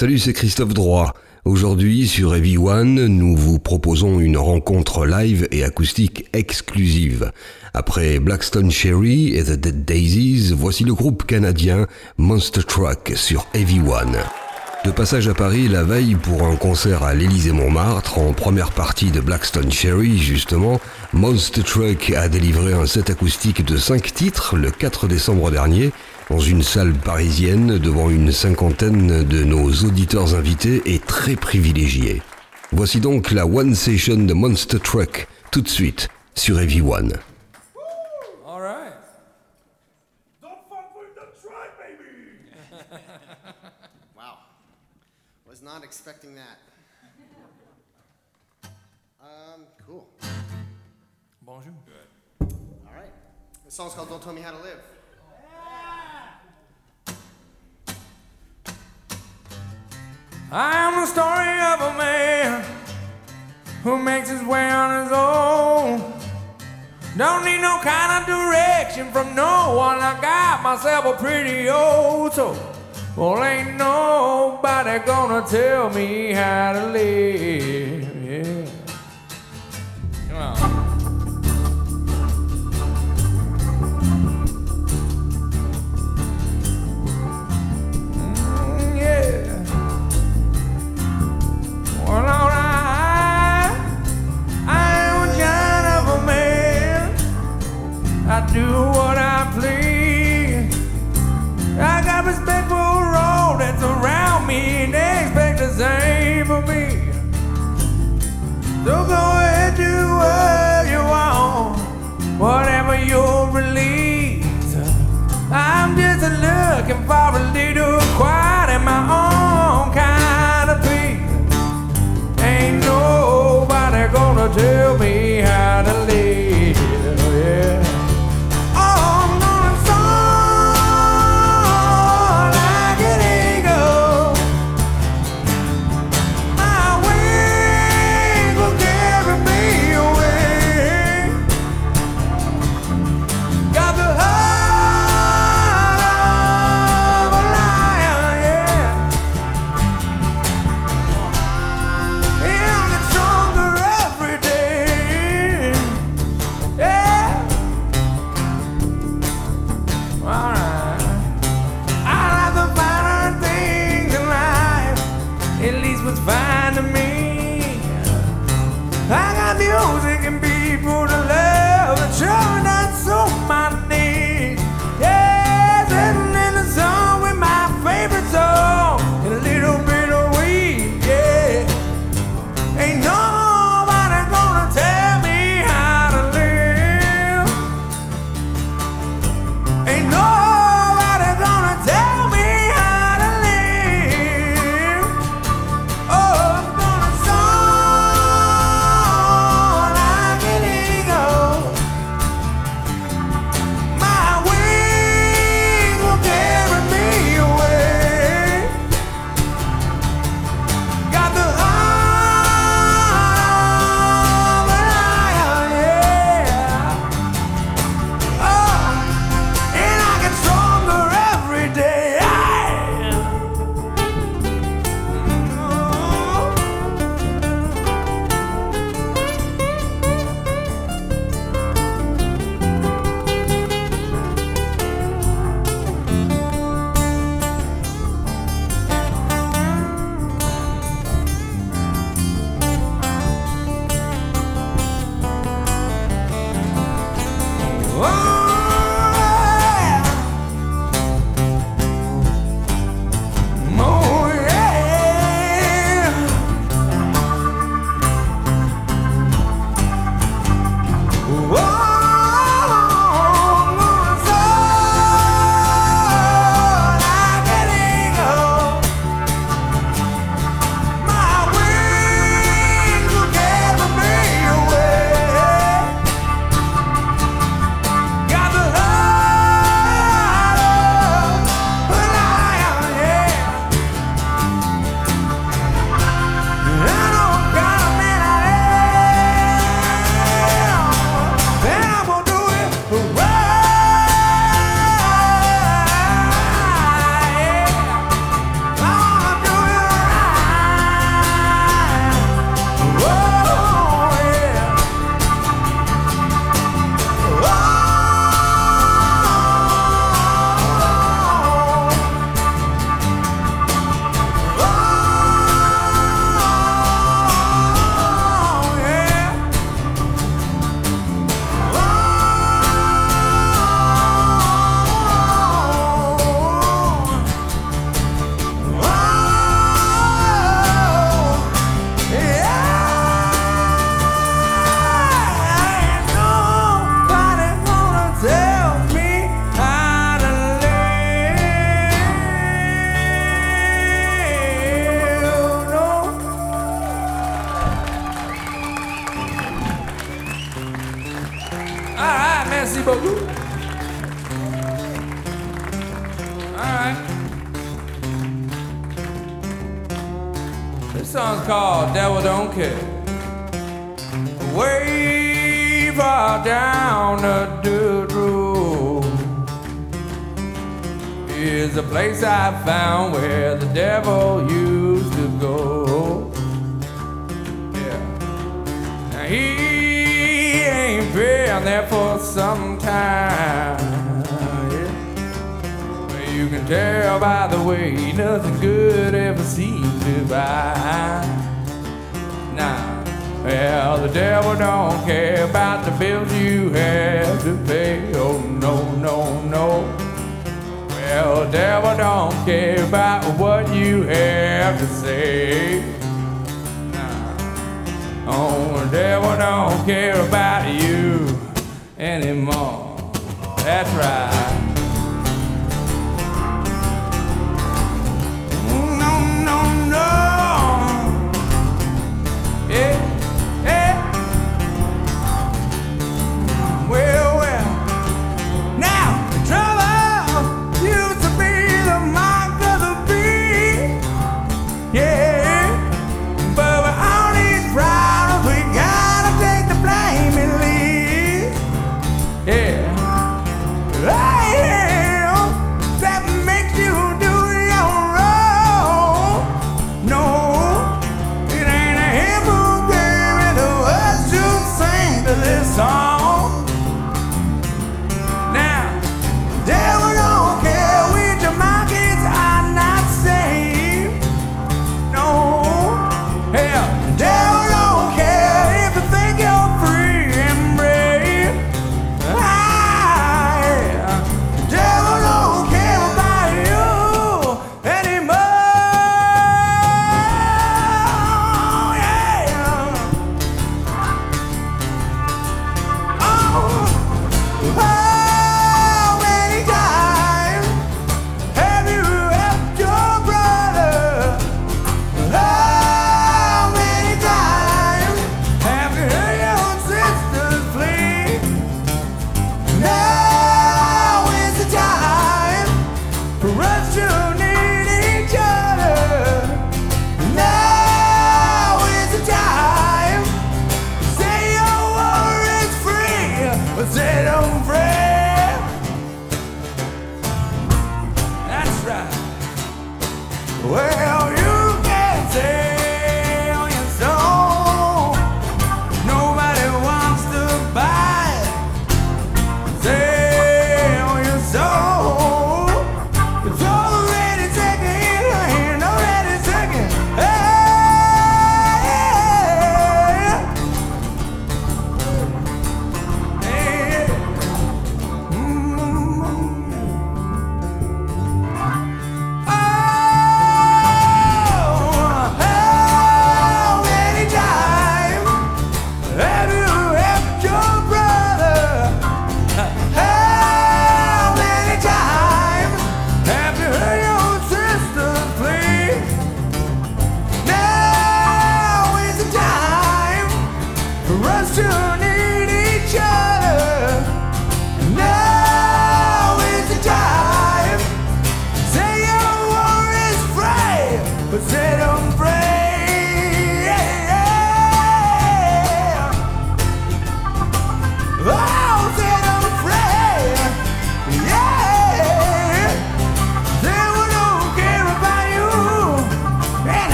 Salut, c'est Christophe Droit. Aujourd'hui, sur Heavy One, nous vous proposons une rencontre live et acoustique exclusive. Après Blackstone Cherry et The Dead Daisies, voici le groupe canadien Monster Truck sur Heavy One. De passage à Paris la veille pour un concert à l'Élysée-Montmartre, en première partie de Blackstone Cherry justement, Monster Truck a délivré un set acoustique de 5 titres le 4 décembre dernier dans une salle parisienne devant une cinquantaine de nos auditeurs invités et très privilégiés. Voici donc la One Session de Monster Truck, tout de suite sur Heavy One. All right. Don't fuck with the tribe, baby! Wow. Was not expecting that. Um, cool. Bonjour. All right. The song's called Don't Tell Me How to Live. I am the story of a man who makes his way on his own. Don't need no kind of direction from no one. I got myself a pretty old soul. Well, ain't nobody gonna tell me how to live. down there for some time. Yeah. You can tell by the way nothing good ever seems to buy. Now, nah. well, the devil don't care about the bills you have to pay. Oh no, no, no. Well, the devil don't care about what you have to say. Oh, the devil don't care about you anymore. That's right.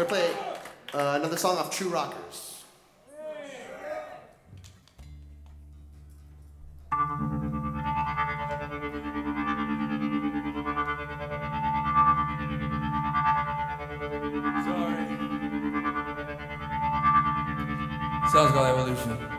We're going to play uh, another song off True Rockers. Sounds like Evolution.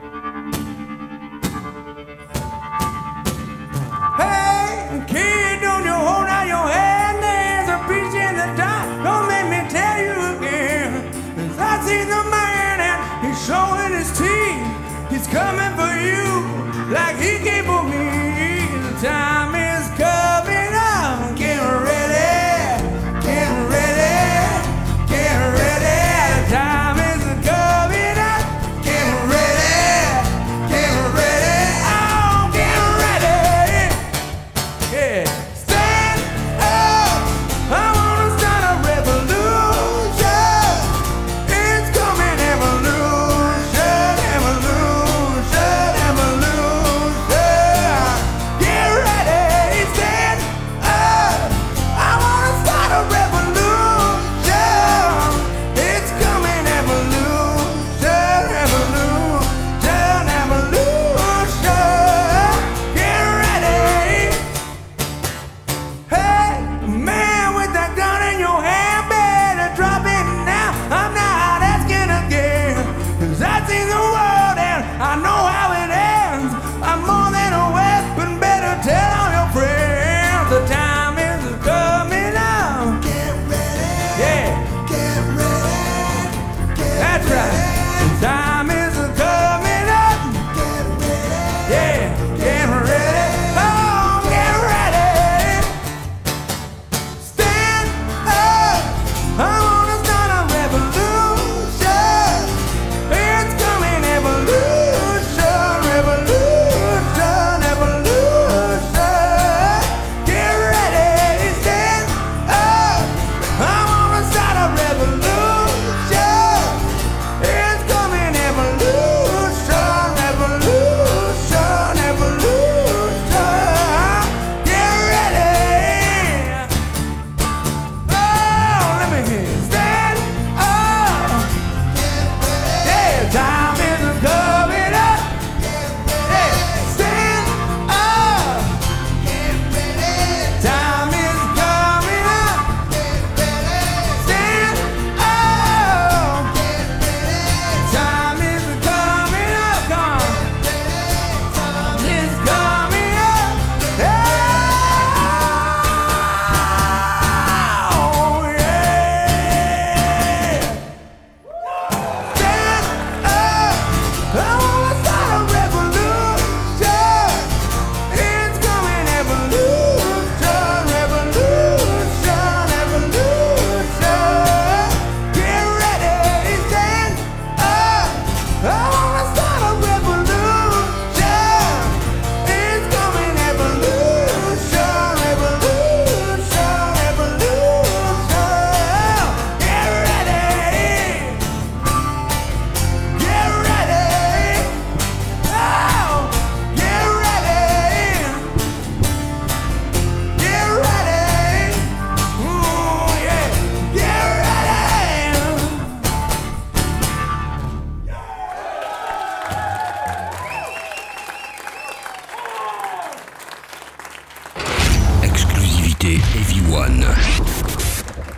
One. How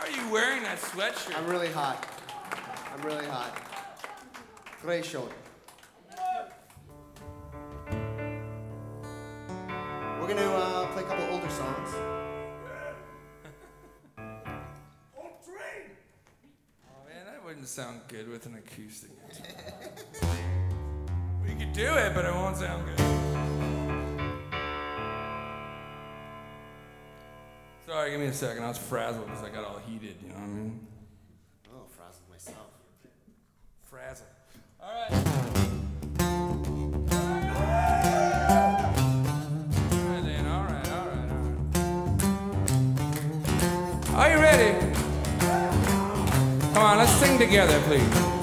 are you wearing that sweatshirt? I'm really hot. I'm really hot. Great show. We're gonna uh, play a couple older songs. Old train. Oh man, that wouldn't sound good with an acoustic. we could do it, but it won't sound good. Sorry, give me a second. I was frazzled because I got all heated. You know what I mean? Oh, frazzled myself. Frazzled. All right. All right, then. All right, all right, all right. Are you ready? Come on, let's sing together, please.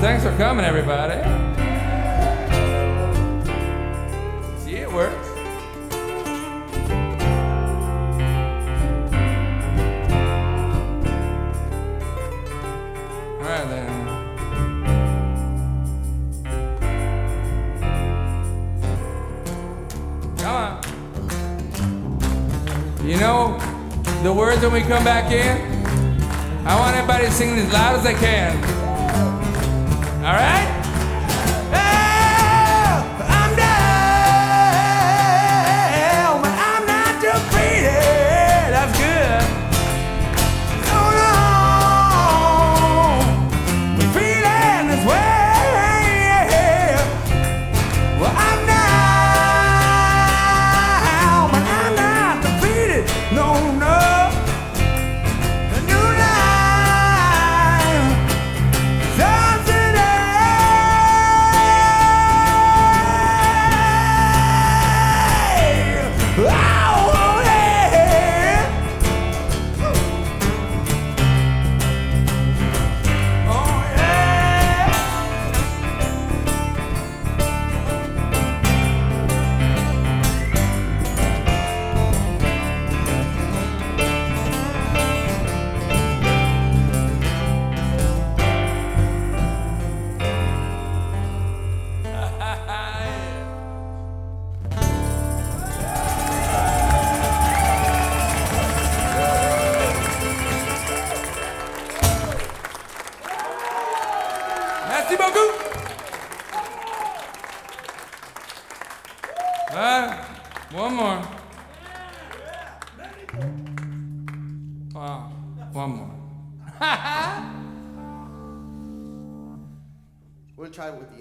Thanks for coming, everybody. See, it works. All right then. Come on. You know the words when we come back in? I want everybody to sing as loud as they can. All right?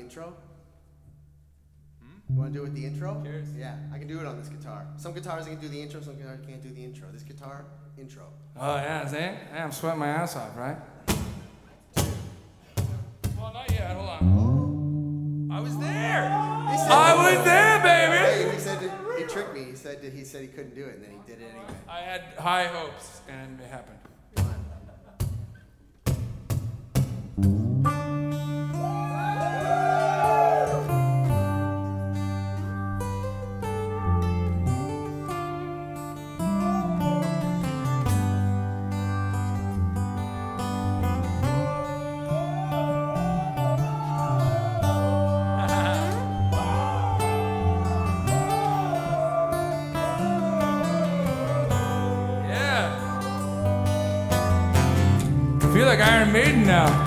intro? Hmm? You want to do it with the intro? Cheers. Yeah, I can do it on this guitar. Some guitars I can do the intro, some guitars can't do the intro. This guitar, intro. Oh yeah, see? I'm sweating my ass off, right? Well, not yet. Hold on. I was there. Said, I was there, baby. He said he tricked me. He said he said he couldn't do it, and then he did it anyway. I had high hopes, and it happened. now.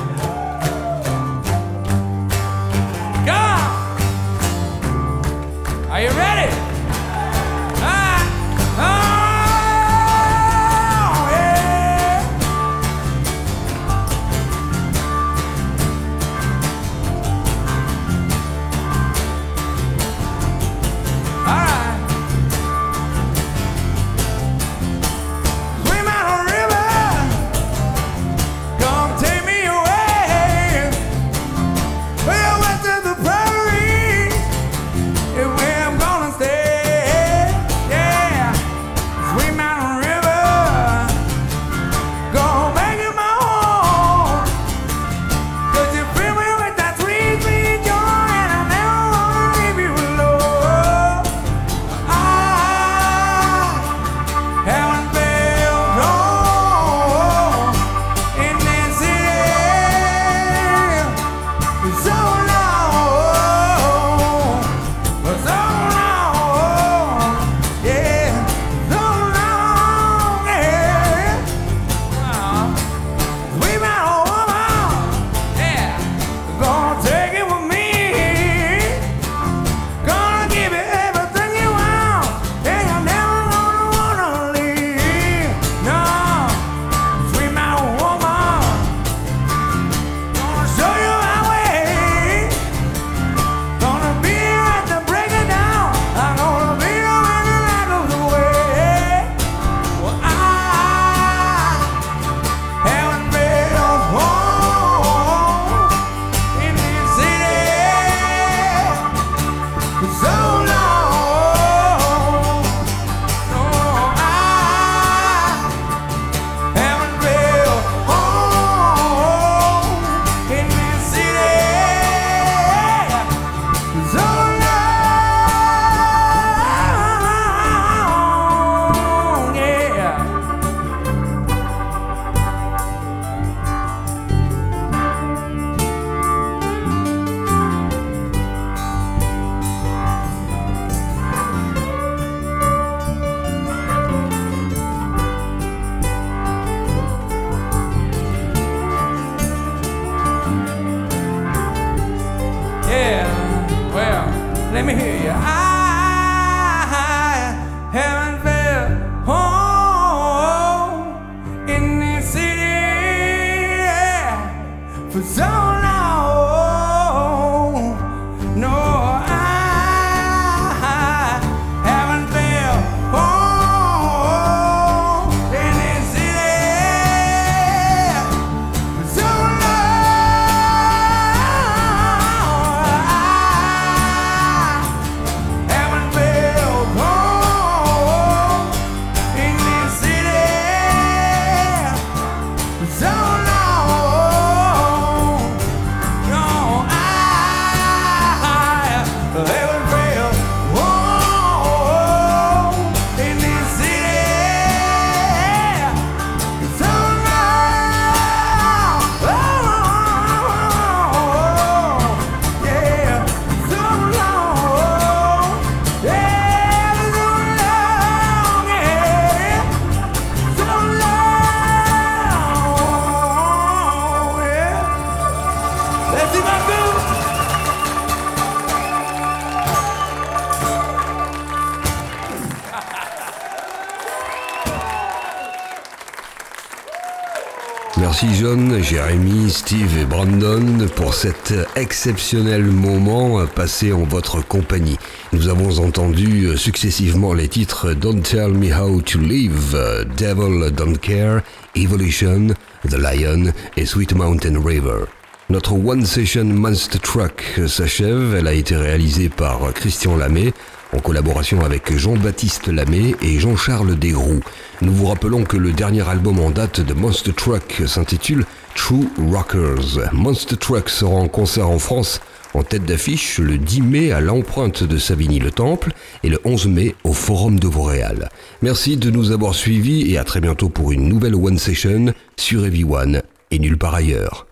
Let me hear you. I Merci John, Jérémy, Steve et Brandon pour cet exceptionnel moment passé en votre compagnie. Nous avons entendu successivement les titres Don't Tell Me How to Live, Devil Don't Care, Evolution, The Lion et Sweet Mountain River. Notre One Session Monster Truck s'achève. Elle a été réalisée par Christian Lamé en collaboration avec Jean-Baptiste Lamé et Jean-Charles Desgroux. Nous vous rappelons que le dernier album en date de Monster Truck s'intitule True Rockers. Monster Truck sera en concert en France en tête d'affiche le 10 mai à l'empreinte de Savigny-le-Temple et le 11 mai au Forum de Vauréal. Merci de nous avoir suivis et à très bientôt pour une nouvelle One Session sur Heavy One et nulle part ailleurs.